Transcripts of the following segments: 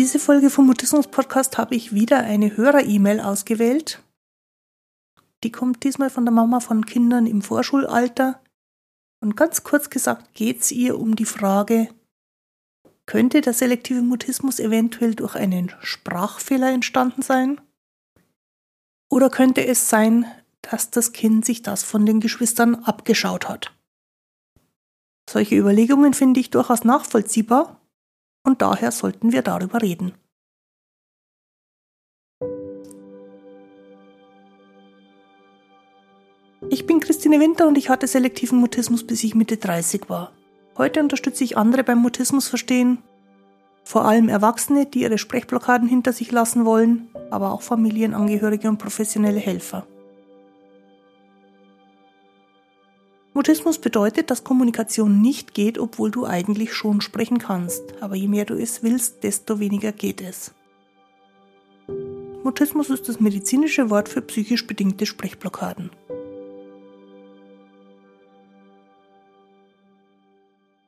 Diese Folge vom Mutismus Podcast habe ich wieder eine Hörer-E-Mail ausgewählt. Die kommt diesmal von der Mama von Kindern im Vorschulalter. Und ganz kurz gesagt geht es ihr um die Frage, könnte der selektive Mutismus eventuell durch einen Sprachfehler entstanden sein? Oder könnte es sein, dass das Kind sich das von den Geschwistern abgeschaut hat? Solche Überlegungen finde ich durchaus nachvollziehbar und daher sollten wir darüber reden. Ich bin Christine Winter und ich hatte selektiven Mutismus, bis ich Mitte 30 war. Heute unterstütze ich andere beim Mutismus verstehen, vor allem Erwachsene, die ihre Sprechblockaden hinter sich lassen wollen, aber auch Familienangehörige und professionelle Helfer. Mutismus bedeutet, dass Kommunikation nicht geht, obwohl du eigentlich schon sprechen kannst. Aber je mehr du es willst, desto weniger geht es. Mutismus ist das medizinische Wort für psychisch bedingte Sprechblockaden.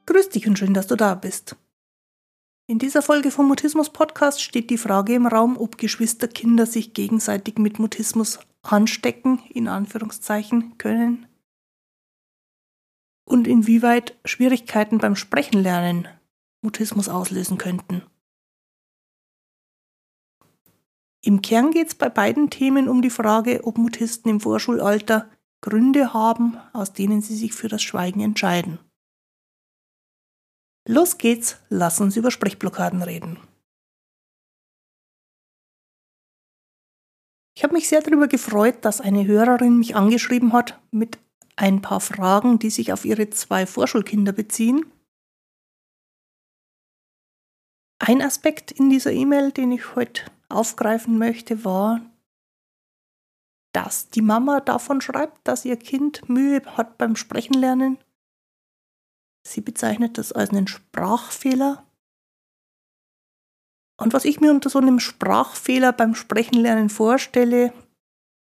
Grüß dich und schön, dass du da bist. In dieser Folge vom Mutismus Podcast steht die Frage im Raum, ob Geschwisterkinder sich gegenseitig mit Mutismus anstecken, in Anführungszeichen, können und inwieweit Schwierigkeiten beim Sprechenlernen Mutismus auslösen könnten. Im Kern geht es bei beiden Themen um die Frage, ob Mutisten im Vorschulalter Gründe haben, aus denen sie sich für das Schweigen entscheiden. Los geht's, lass uns über Sprechblockaden reden. Ich habe mich sehr darüber gefreut, dass eine Hörerin mich angeschrieben hat mit ein paar Fragen, die sich auf ihre zwei Vorschulkinder beziehen. Ein Aspekt in dieser E-Mail, den ich heute aufgreifen möchte, war, dass die Mama davon schreibt, dass ihr Kind Mühe hat beim Sprechenlernen. Sie bezeichnet das als einen Sprachfehler. Und was ich mir unter so einem Sprachfehler beim Sprechenlernen vorstelle,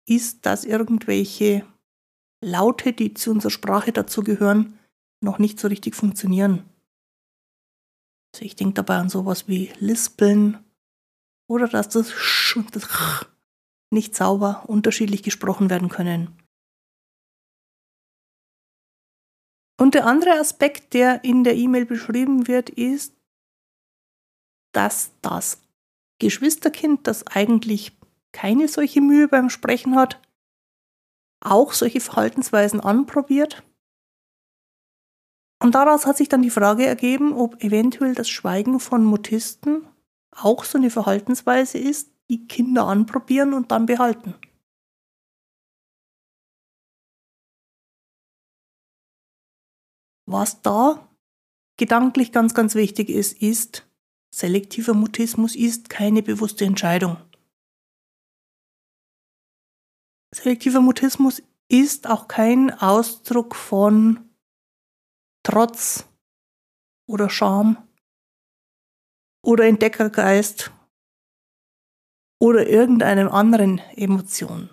ist, dass irgendwelche Laute, die zu unserer Sprache dazugehören, noch nicht so richtig funktionieren. Also ich denke dabei an sowas wie Lispeln oder dass das Sch und das Ch nicht sauber unterschiedlich gesprochen werden können. Und der andere Aspekt, der in der E-Mail beschrieben wird, ist, dass das Geschwisterkind, das eigentlich keine solche Mühe beim Sprechen hat, auch solche Verhaltensweisen anprobiert. Und daraus hat sich dann die Frage ergeben, ob eventuell das Schweigen von Mutisten auch so eine Verhaltensweise ist, die Kinder anprobieren und dann behalten. Was da gedanklich ganz, ganz wichtig ist, ist, selektiver Mutismus ist keine bewusste Entscheidung. Selektiver Mutismus ist auch kein Ausdruck von Trotz oder Scham oder Entdeckergeist oder irgendeinem anderen Emotion.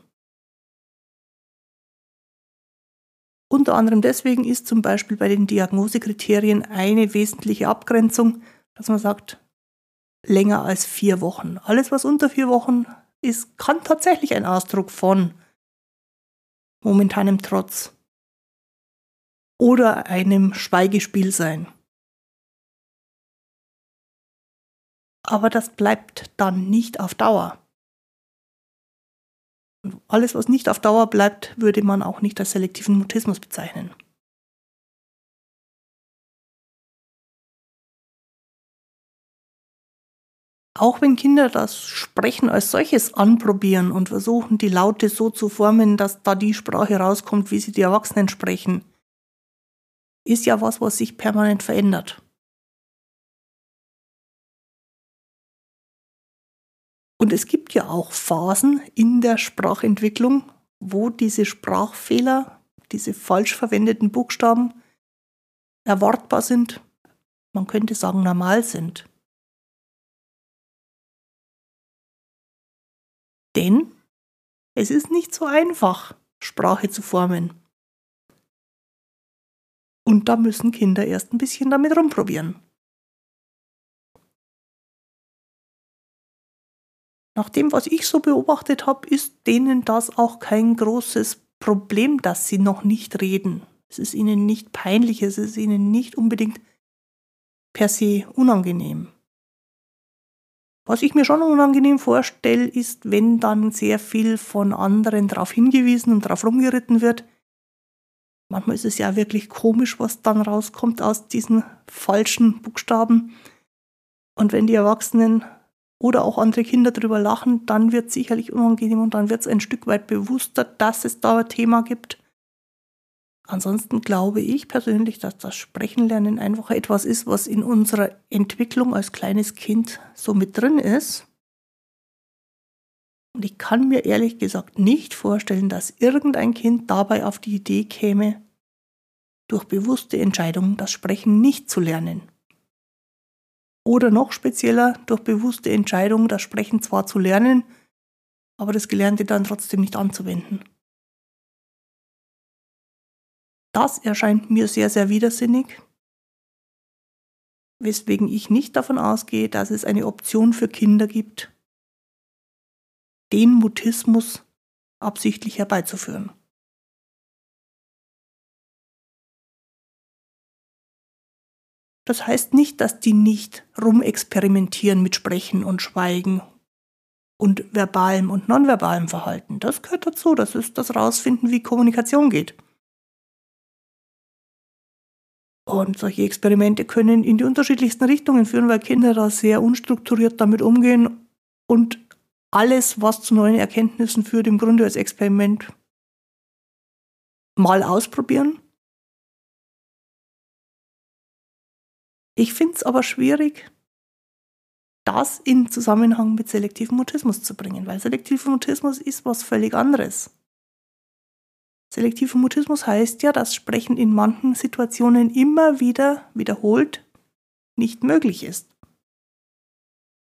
Unter anderem deswegen ist zum Beispiel bei den Diagnosekriterien eine wesentliche Abgrenzung, dass man sagt, länger als vier Wochen. Alles, was unter vier Wochen ist, kann tatsächlich ein Ausdruck von momentanem Trotz oder einem Schweigespiel sein. Aber das bleibt dann nicht auf Dauer. alles, was nicht auf Dauer bleibt, würde man auch nicht als selektiven Mutismus bezeichnen. Auch wenn Kinder das Sprechen als solches anprobieren und versuchen, die Laute so zu formen, dass da die Sprache rauskommt, wie sie die Erwachsenen sprechen, ist ja was, was sich permanent verändert. Und es gibt ja auch Phasen in der Sprachentwicklung, wo diese Sprachfehler, diese falsch verwendeten Buchstaben erwartbar sind, man könnte sagen normal sind. Denn es ist nicht so einfach, Sprache zu formen. Und da müssen Kinder erst ein bisschen damit rumprobieren. nach dem, was ich so beobachtet habe, ist denen das auch kein großes Problem, dass sie noch nicht reden. Es ist ihnen nicht peinlich, es ist ihnen nicht unbedingt per se unangenehm. Was ich mir schon unangenehm vorstelle, ist, wenn dann sehr viel von anderen darauf hingewiesen und darauf rumgeritten wird. Manchmal ist es ja wirklich komisch, was dann rauskommt aus diesen falschen Buchstaben. Und wenn die Erwachsenen oder auch andere Kinder darüber lachen, dann wird es sicherlich unangenehm und dann wird es ein Stück weit bewusster, dass es da ein Thema gibt. Ansonsten glaube ich persönlich, dass das Sprechenlernen einfach etwas ist, was in unserer Entwicklung als kleines Kind so mit drin ist. Und ich kann mir ehrlich gesagt nicht vorstellen, dass irgendein Kind dabei auf die Idee käme, durch bewusste Entscheidungen das Sprechen nicht zu lernen. Oder noch spezieller, durch bewusste Entscheidungen das Sprechen zwar zu lernen, aber das Gelernte dann trotzdem nicht anzuwenden. Das erscheint mir sehr, sehr widersinnig, weswegen ich nicht davon ausgehe, dass es eine Option für Kinder gibt, den Mutismus absichtlich herbeizuführen. Das heißt nicht, dass die nicht rumexperimentieren mit Sprechen und Schweigen und verbalem und nonverbalem Verhalten. Das gehört dazu. Das ist das Rausfinden, wie Kommunikation geht. Und solche Experimente können in die unterschiedlichsten Richtungen führen, weil Kinder da sehr unstrukturiert damit umgehen und alles, was zu neuen Erkenntnissen führt, im Grunde als Experiment mal ausprobieren. Ich finde es aber schwierig, das in Zusammenhang mit selektivem Mutismus zu bringen, weil selektiver Mutismus ist was völlig anderes. Selektiver Mutismus heißt ja, dass Sprechen in manchen Situationen immer wieder wiederholt nicht möglich ist.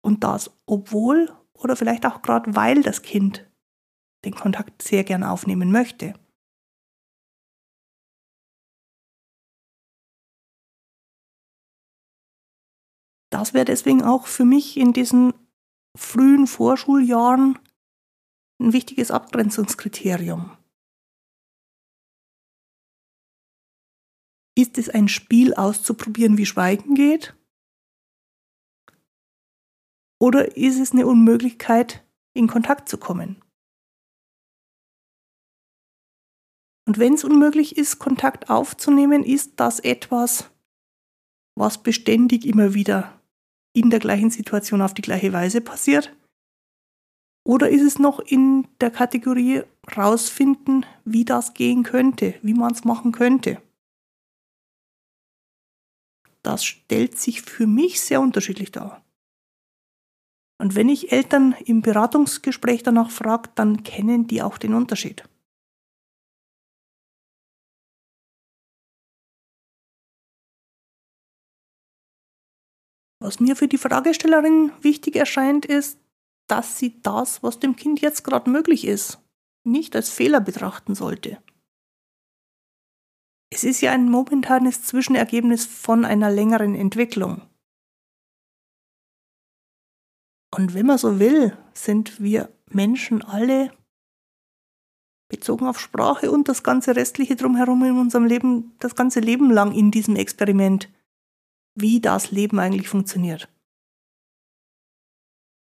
Und das, obwohl oder vielleicht auch gerade weil das Kind den Kontakt sehr gern aufnehmen möchte. Das wäre deswegen auch für mich in diesen frühen Vorschuljahren ein wichtiges Abgrenzungskriterium. Ist es ein Spiel auszuprobieren, wie Schweigen geht? Oder ist es eine Unmöglichkeit, in Kontakt zu kommen? Und wenn es unmöglich ist, Kontakt aufzunehmen, ist das etwas, was beständig immer wieder in der gleichen Situation auf die gleiche Weise passiert? Oder ist es noch in der Kategorie rausfinden, wie das gehen könnte, wie man es machen könnte? Das stellt sich für mich sehr unterschiedlich dar. Und wenn ich Eltern im Beratungsgespräch danach frage, dann kennen die auch den Unterschied. Was mir für die Fragestellerin wichtig erscheint, ist, dass sie das, was dem Kind jetzt gerade möglich ist, nicht als Fehler betrachten sollte. Es ist ja ein momentanes Zwischenergebnis von einer längeren Entwicklung. Und wenn man so will, sind wir Menschen alle bezogen auf Sprache und das ganze restliche drumherum in unserem Leben, das ganze Leben lang in diesem Experiment, wie das Leben eigentlich funktioniert.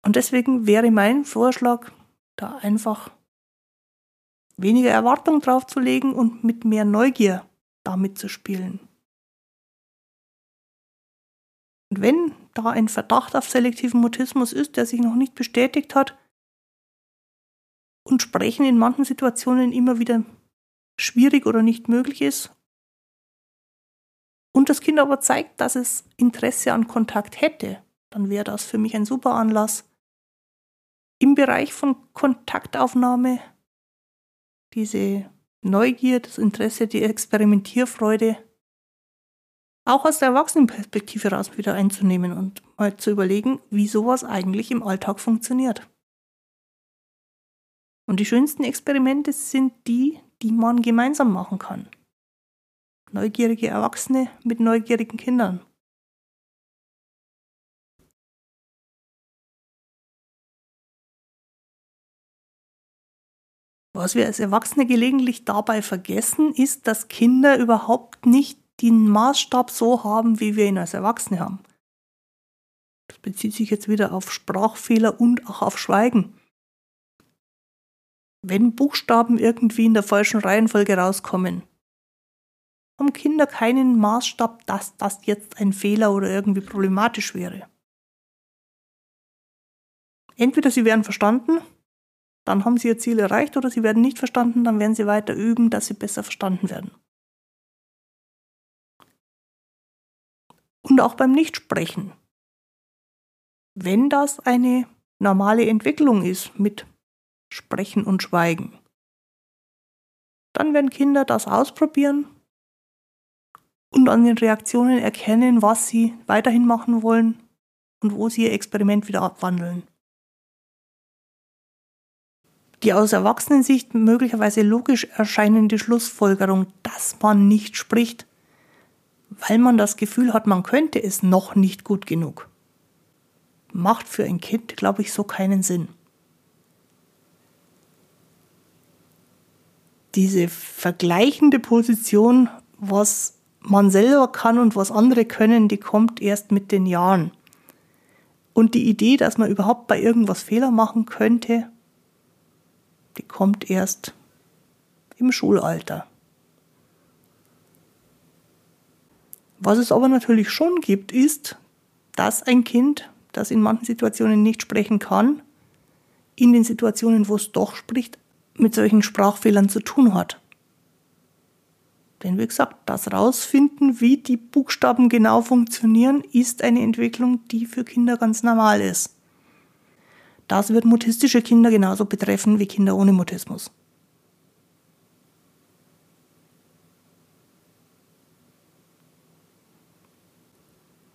Und deswegen wäre mein Vorschlag, da einfach weniger Erwartung draufzulegen und mit mehr Neugier damit zu spielen. Und wenn da ein Verdacht auf selektiven Mutismus ist, der sich noch nicht bestätigt hat und Sprechen in manchen Situationen immer wieder schwierig oder nicht möglich ist, und das Kind aber zeigt, dass es Interesse an Kontakt hätte, dann wäre das für mich ein super Anlass, im Bereich von Kontaktaufnahme diese Neugier, das Interesse, die Experimentierfreude auch aus der Erwachsenenperspektive heraus wieder einzunehmen und mal zu überlegen, wie sowas eigentlich im Alltag funktioniert. Und die schönsten Experimente sind die, die man gemeinsam machen kann. Neugierige Erwachsene mit neugierigen Kindern. Was wir als Erwachsene gelegentlich dabei vergessen, ist, dass Kinder überhaupt nicht den Maßstab so haben, wie wir ihn als Erwachsene haben. Das bezieht sich jetzt wieder auf Sprachfehler und auch auf Schweigen. Wenn Buchstaben irgendwie in der falschen Reihenfolge rauskommen, haben Kinder keinen Maßstab, dass das jetzt ein Fehler oder irgendwie problematisch wäre. Entweder sie werden verstanden, dann haben sie ihr Ziel erreicht, oder sie werden nicht verstanden, dann werden sie weiter üben, dass sie besser verstanden werden. Und auch beim Nichtsprechen. Wenn das eine normale Entwicklung ist mit Sprechen und Schweigen, dann werden Kinder das ausprobieren und an den Reaktionen erkennen, was sie weiterhin machen wollen und wo sie ihr Experiment wieder abwandeln. Die aus Erwachsenensicht möglicherweise logisch erscheinende Schlussfolgerung, dass man nicht spricht, weil man das Gefühl hat, man könnte es noch nicht gut genug, macht für ein Kind, glaube ich, so keinen Sinn. Diese vergleichende Position, was man selber kann und was andere können, die kommt erst mit den Jahren. Und die Idee, dass man überhaupt bei irgendwas Fehler machen könnte, die kommt erst im Schulalter. Was es aber natürlich schon gibt, ist, dass ein Kind, das in manchen Situationen nicht sprechen kann, in den Situationen, wo es doch spricht, mit solchen Sprachfehlern zu tun hat. Denn wie gesagt, das Rausfinden, wie die Buchstaben genau funktionieren, ist eine Entwicklung, die für Kinder ganz normal ist. Das wird mutistische Kinder genauso betreffen wie Kinder ohne Mutismus.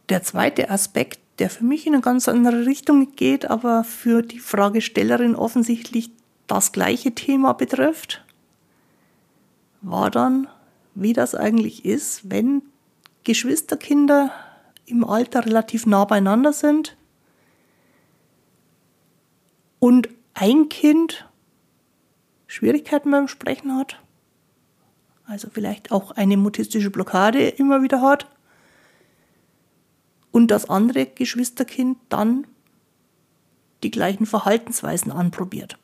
Der zweite Aspekt, der für mich in eine ganz andere Richtung geht, aber für die Fragestellerin offensichtlich das gleiche Thema betrifft, war dann wie das eigentlich ist, wenn Geschwisterkinder im Alter relativ nah beieinander sind und ein Kind Schwierigkeiten beim Sprechen hat, also vielleicht auch eine mutistische Blockade immer wieder hat, und das andere Geschwisterkind dann die gleichen Verhaltensweisen anprobiert.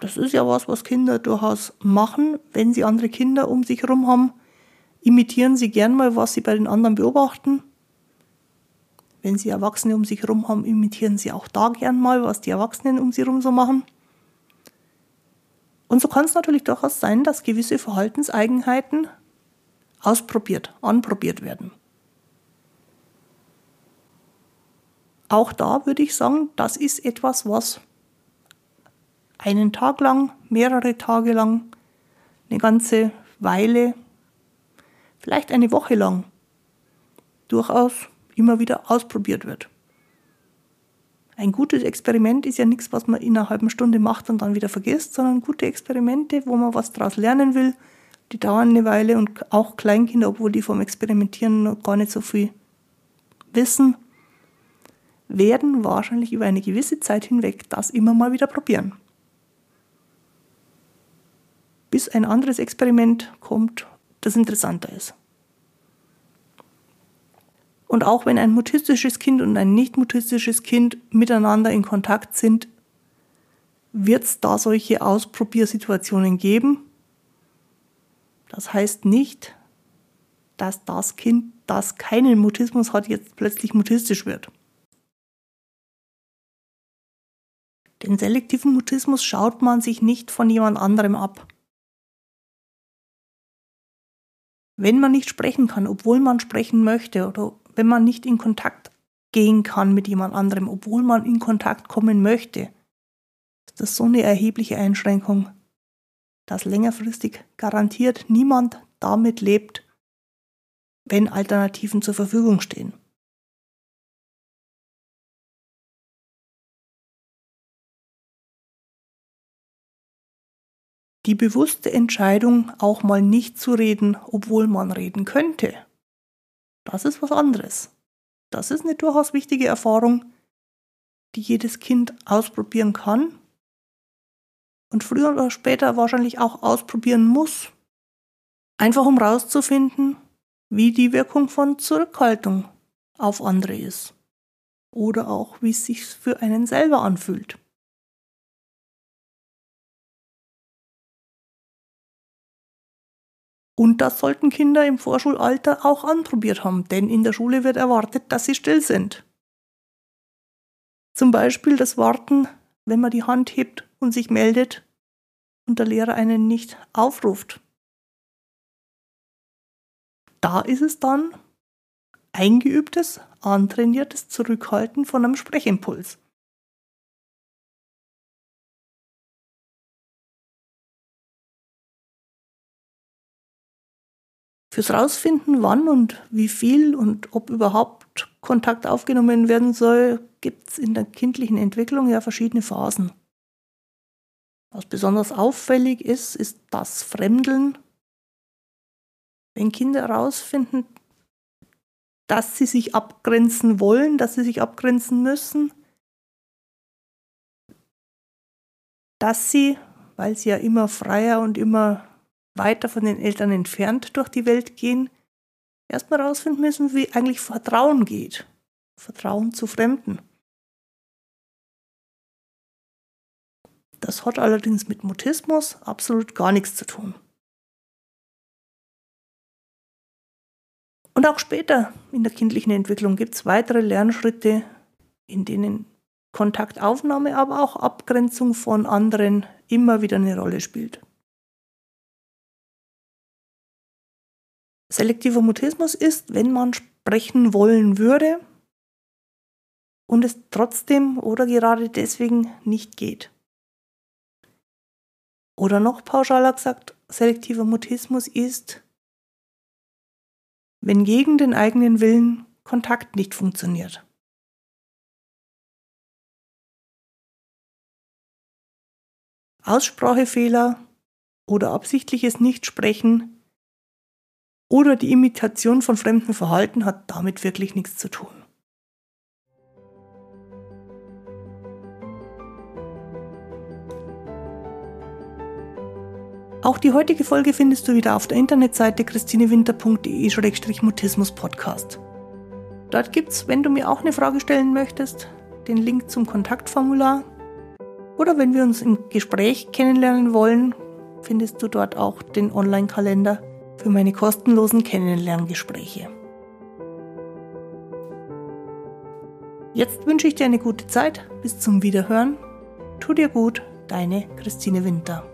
Das ist ja was, was Kinder durchaus machen, wenn sie andere Kinder um sich herum haben. Imitieren sie gern mal, was sie bei den anderen beobachten. Wenn sie Erwachsene um sich herum haben, imitieren sie auch da gern mal, was die Erwachsenen um sie herum so machen. Und so kann es natürlich durchaus sein, dass gewisse Verhaltenseigenheiten ausprobiert, anprobiert werden. Auch da würde ich sagen, das ist etwas, was einen Tag lang, mehrere Tage lang, eine ganze Weile, vielleicht eine Woche lang durchaus immer wieder ausprobiert wird. Ein gutes Experiment ist ja nichts, was man in einer halben Stunde macht und dann wieder vergisst, sondern gute Experimente, wo man was daraus lernen will, die dauern eine Weile und auch Kleinkinder, obwohl die vom Experimentieren noch gar nicht so viel wissen, werden wahrscheinlich über eine gewisse Zeit hinweg das immer mal wieder probieren bis ein anderes Experiment kommt, das interessanter ist. Und auch wenn ein mutistisches Kind und ein nicht mutistisches Kind miteinander in Kontakt sind, wird es da solche Ausprobiersituationen geben. Das heißt nicht, dass das Kind, das keinen Mutismus hat, jetzt plötzlich mutistisch wird. Den selektiven Mutismus schaut man sich nicht von jemand anderem ab. Wenn man nicht sprechen kann, obwohl man sprechen möchte, oder wenn man nicht in Kontakt gehen kann mit jemand anderem, obwohl man in Kontakt kommen möchte, ist das so eine erhebliche Einschränkung, dass längerfristig garantiert niemand damit lebt, wenn Alternativen zur Verfügung stehen. Die bewusste Entscheidung, auch mal nicht zu reden, obwohl man reden könnte, das ist was anderes. Das ist eine durchaus wichtige Erfahrung, die jedes Kind ausprobieren kann und früher oder später wahrscheinlich auch ausprobieren muss. Einfach um rauszufinden, wie die Wirkung von Zurückhaltung auf andere ist. Oder auch, wie es sich für einen selber anfühlt. Und das sollten Kinder im Vorschulalter auch anprobiert haben, denn in der Schule wird erwartet, dass sie still sind. Zum Beispiel das Warten, wenn man die Hand hebt und sich meldet und der Lehrer einen nicht aufruft. Da ist es dann eingeübtes, antrainiertes Zurückhalten von einem Sprechimpuls. Fürs Rausfinden, wann und wie viel und ob überhaupt Kontakt aufgenommen werden soll, gibt es in der kindlichen Entwicklung ja verschiedene Phasen. Was besonders auffällig ist, ist das Fremdeln. Wenn Kinder herausfinden, dass sie sich abgrenzen wollen, dass sie sich abgrenzen müssen, dass sie, weil sie ja immer freier und immer weiter von den Eltern entfernt durch die Welt gehen, erstmal herausfinden müssen, wie eigentlich Vertrauen geht. Vertrauen zu Fremden. Das hat allerdings mit Mutismus absolut gar nichts zu tun. Und auch später in der kindlichen Entwicklung gibt es weitere Lernschritte, in denen Kontaktaufnahme, aber auch Abgrenzung von anderen immer wieder eine Rolle spielt. Selektiver Mutismus ist, wenn man sprechen wollen würde und es trotzdem oder gerade deswegen nicht geht. Oder noch pauschaler gesagt, selektiver Mutismus ist, wenn gegen den eigenen Willen Kontakt nicht funktioniert. Aussprachefehler oder absichtliches Nichtsprechen oder die Imitation von fremdem Verhalten hat damit wirklich nichts zu tun. Auch die heutige Folge findest du wieder auf der Internetseite christinewinter.de-mutismus-podcast. Dort gibt's, wenn du mir auch eine Frage stellen möchtest, den Link zum Kontaktformular. Oder wenn wir uns im Gespräch kennenlernen wollen, findest du dort auch den Online-Kalender für meine kostenlosen Kennenlerngespräche. Jetzt wünsche ich dir eine gute Zeit. Bis zum Wiederhören. Tu dir gut, deine Christine Winter.